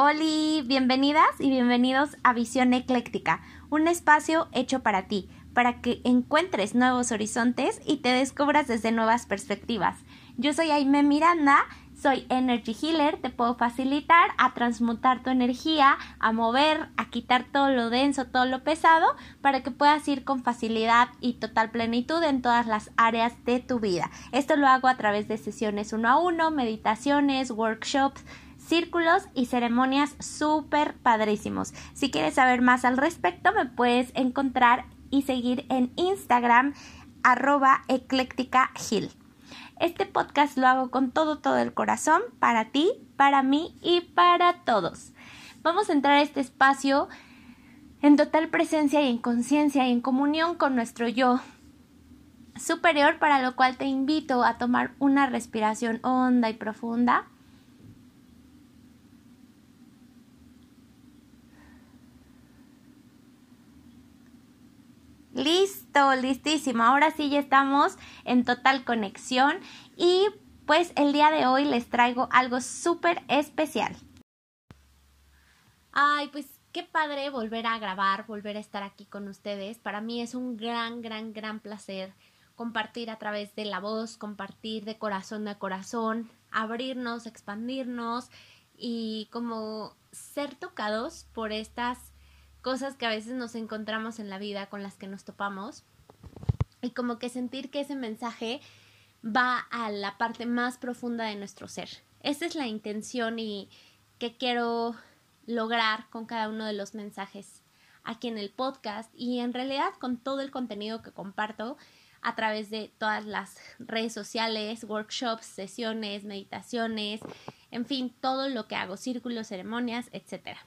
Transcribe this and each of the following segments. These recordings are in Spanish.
Hola, bienvenidas y bienvenidos a Visión Ecléctica, un espacio hecho para ti, para que encuentres nuevos horizontes y te descubras desde nuevas perspectivas. Yo soy Aime Miranda, soy Energy Healer, te puedo facilitar a transmutar tu energía, a mover, a quitar todo lo denso, todo lo pesado, para que puedas ir con facilidad y total plenitud en todas las áreas de tu vida. Esto lo hago a través de sesiones uno a uno, meditaciones, workshops, círculos y ceremonias súper padrísimos. Si quieres saber más al respecto, me puedes encontrar y seguir en Instagram arroba ecléctica Este podcast lo hago con todo, todo el corazón para ti, para mí y para todos. Vamos a entrar a este espacio en total presencia y en conciencia y en comunión con nuestro yo superior, para lo cual te invito a tomar una respiración honda y profunda Listo, listísimo. Ahora sí ya estamos en total conexión y pues el día de hoy les traigo algo súper especial. Ay, pues qué padre volver a grabar, volver a estar aquí con ustedes. Para mí es un gran, gran, gran placer compartir a través de la voz, compartir de corazón a corazón, abrirnos, expandirnos y como ser tocados por estas cosas que a veces nos encontramos en la vida con las que nos topamos y como que sentir que ese mensaje va a la parte más profunda de nuestro ser. Esa es la intención y que quiero lograr con cada uno de los mensajes aquí en el podcast y en realidad con todo el contenido que comparto a través de todas las redes sociales, workshops, sesiones, meditaciones, en fin, todo lo que hago, círculos, ceremonias, etcétera.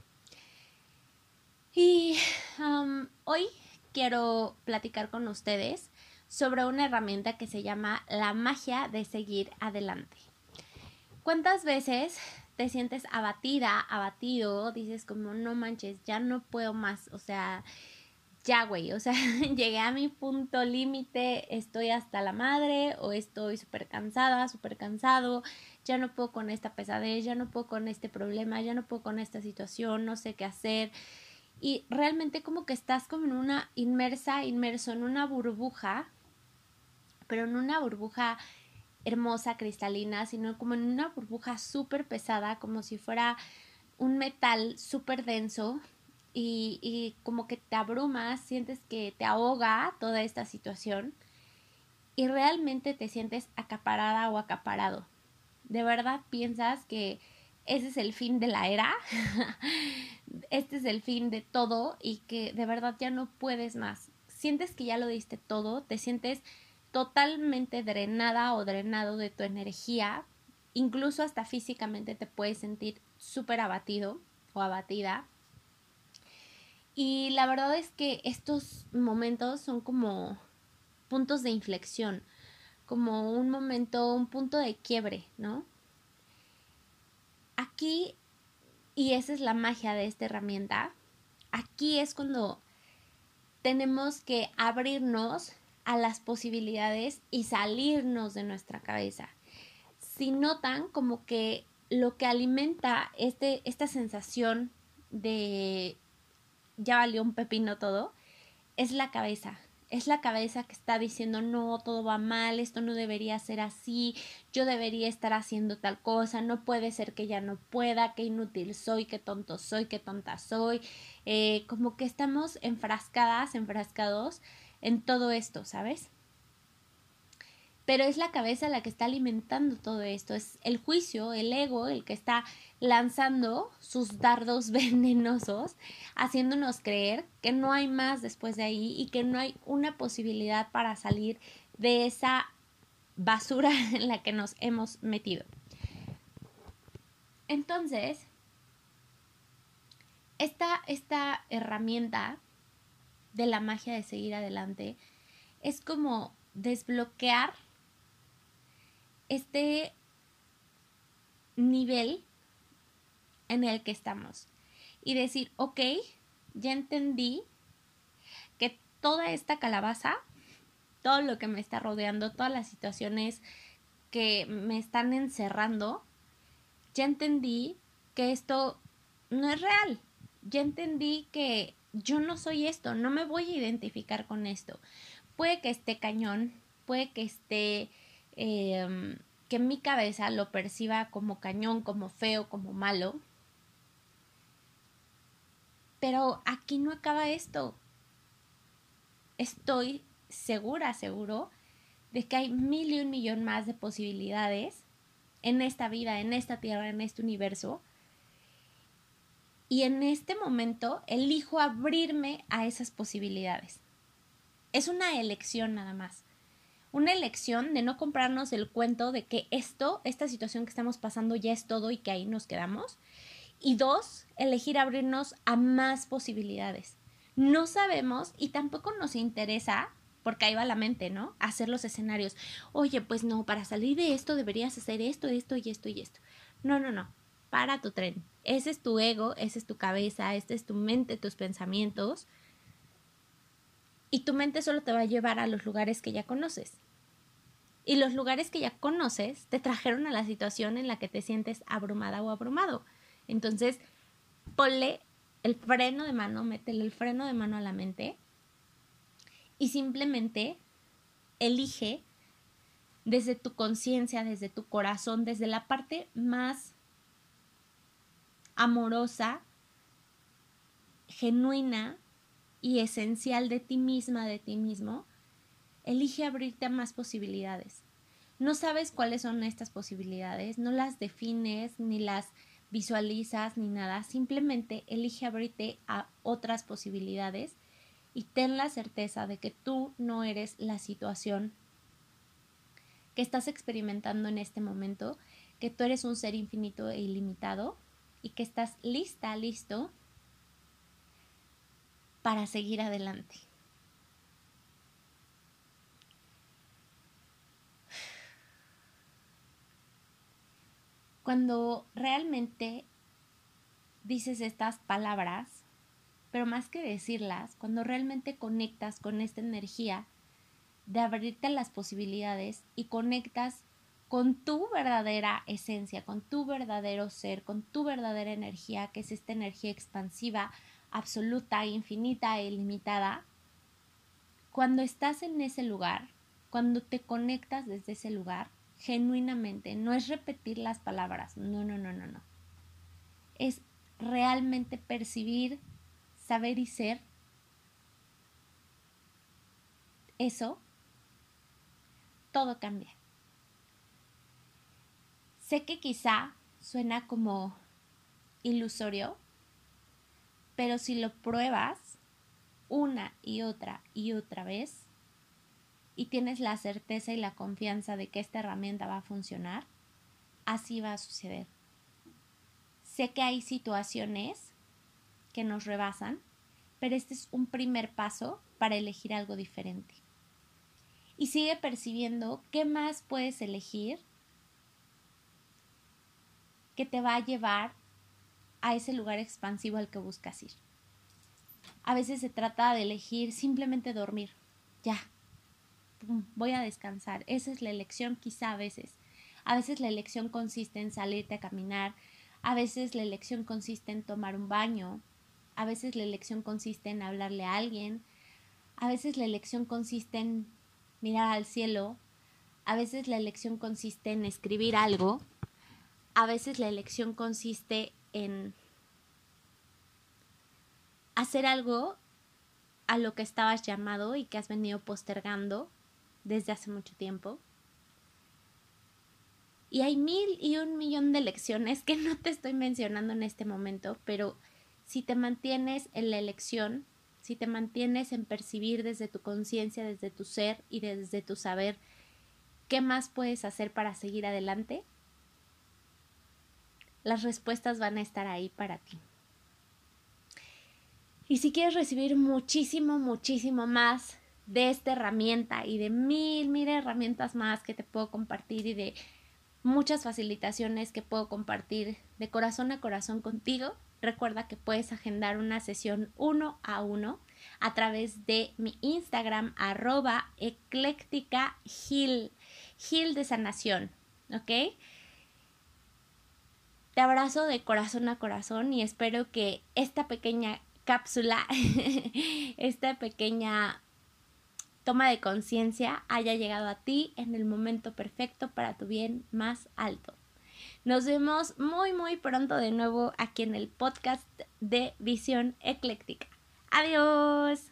Y hoy quiero platicar con ustedes sobre una herramienta que se llama la magia de seguir adelante. ¿Cuántas veces te sientes abatida, abatido, dices como no manches, ya no puedo más, o sea, ya güey, o sea, llegué a mi punto límite, estoy hasta la madre o estoy súper cansada, súper cansado, ya no puedo con esta pesadez, ya no puedo con este problema, ya no puedo con esta situación, no sé qué hacer y realmente como que estás como en una inmersa, inmerso en una burbuja, pero en una burbuja hermosa, cristalina, sino como en una burbuja súper pesada, como si fuera un metal súper denso y, y como que te abrumas, sientes que te ahoga toda esta situación y realmente te sientes acaparada o acaparado. De verdad piensas que ese es el fin de la era, este es el fin de todo y que de verdad ya no puedes más. Sientes que ya lo diste todo, te sientes totalmente drenada o drenado de tu energía, incluso hasta físicamente te puedes sentir súper abatido o abatida. Y la verdad es que estos momentos son como puntos de inflexión, como un momento, un punto de quiebre, ¿no? Aquí, y esa es la magia de esta herramienta, aquí es cuando tenemos que abrirnos a las posibilidades y salirnos de nuestra cabeza. Si notan como que lo que alimenta este, esta sensación de ya valió un pepino todo, es la cabeza es la cabeza que está diciendo no, todo va mal, esto no debería ser así, yo debería estar haciendo tal cosa, no puede ser que ya no pueda, qué inútil soy, qué tonto soy, qué tonta soy, eh, como que estamos enfrascadas, enfrascados en todo esto, ¿sabes? Pero es la cabeza la que está alimentando todo esto, es el juicio, el ego, el que está lanzando sus dardos venenosos, haciéndonos creer que no hay más después de ahí y que no hay una posibilidad para salir de esa basura en la que nos hemos metido. Entonces, esta, esta herramienta de la magia de seguir adelante es como desbloquear este nivel en el que estamos y decir, ok, ya entendí que toda esta calabaza, todo lo que me está rodeando, todas las situaciones que me están encerrando, ya entendí que esto no es real. Ya entendí que yo no soy esto, no me voy a identificar con esto. Puede que esté cañón, puede que esté, em, que mi cabeza lo perciba como cañón, como feo, como malo. Pero aquí no acaba esto. Estoy segura, seguro, de que hay mil y un millón más de posibilidades en esta vida, en esta tierra, en este universo. Y en este momento elijo abrirme a esas posibilidades. Es una elección nada más. Una elección de no comprarnos el cuento de que esto, esta situación que estamos pasando ya es todo y que ahí nos quedamos. Y dos, elegir abrirnos a más posibilidades. No sabemos y tampoco nos interesa porque ahí va la mente, ¿no? Hacer los escenarios. Oye, pues no, para salir de esto deberías hacer esto, esto y esto y esto. No, no, no. Para tu tren. Ese es tu ego, esa es tu cabeza, esta es tu mente, tus pensamientos. Y tu mente solo te va a llevar a los lugares que ya conoces. Y los lugares que ya conoces te trajeron a la situación en la que te sientes abrumada o abrumado. Entonces, ponle el freno de mano, métele el freno de mano a la mente y simplemente elige desde tu conciencia, desde tu corazón, desde la parte más amorosa, genuina y esencial de ti misma, de ti mismo, elige abrirte a más posibilidades. No sabes cuáles son estas posibilidades, no las defines ni las visualizas ni nada, simplemente elige abrirte a otras posibilidades y ten la certeza de que tú no eres la situación que estás experimentando en este momento, que tú eres un ser infinito e ilimitado y que estás lista, listo para seguir adelante. Cuando realmente dices estas palabras, pero más que decirlas, cuando realmente conectas con esta energía de abrirte las posibilidades y conectas con tu verdadera esencia, con tu verdadero ser, con tu verdadera energía, que es esta energía expansiva, absoluta, infinita e ilimitada, cuando estás en ese lugar, cuando te conectas desde ese lugar, genuinamente, no es repetir las palabras, no, no, no, no, no. Es realmente percibir saber y ser, eso, todo cambia. Sé que quizá suena como ilusorio, pero si lo pruebas una y otra y otra vez y tienes la certeza y la confianza de que esta herramienta va a funcionar, así va a suceder. Sé que hay situaciones que nos rebasan, pero este es un primer paso para elegir algo diferente. Y sigue percibiendo qué más puedes elegir que te va a llevar a ese lugar expansivo al que buscas ir. A veces se trata de elegir simplemente dormir. Ya. Voy a descansar. Esa es la elección quizá a veces. A veces la elección consiste en salirte a caminar. A veces la elección consiste en tomar un baño. A veces la elección consiste en hablarle a alguien. A veces la elección consiste en mirar al cielo. A veces la elección consiste en escribir algo. A veces la elección consiste en hacer algo a lo que estabas llamado y que has venido postergando desde hace mucho tiempo. Y hay mil y un millón de lecciones que no te estoy mencionando en este momento, pero si te mantienes en la elección, si te mantienes en percibir desde tu conciencia, desde tu ser y desde tu saber qué más puedes hacer para seguir adelante, las respuestas van a estar ahí para ti. Y si quieres recibir muchísimo, muchísimo más de esta herramienta y de mil, mil herramientas más que te puedo compartir y de muchas facilitaciones que puedo compartir de corazón a corazón contigo, Recuerda que puedes agendar una sesión uno a uno a través de mi Instagram arroba ecléctica Gil, de sanación, ¿ok? Te abrazo de corazón a corazón y espero que esta pequeña cápsula, esta pequeña toma de conciencia haya llegado a ti en el momento perfecto para tu bien más alto. Nos vemos muy muy pronto de nuevo aquí en el podcast de Visión Ecléctica. Adiós.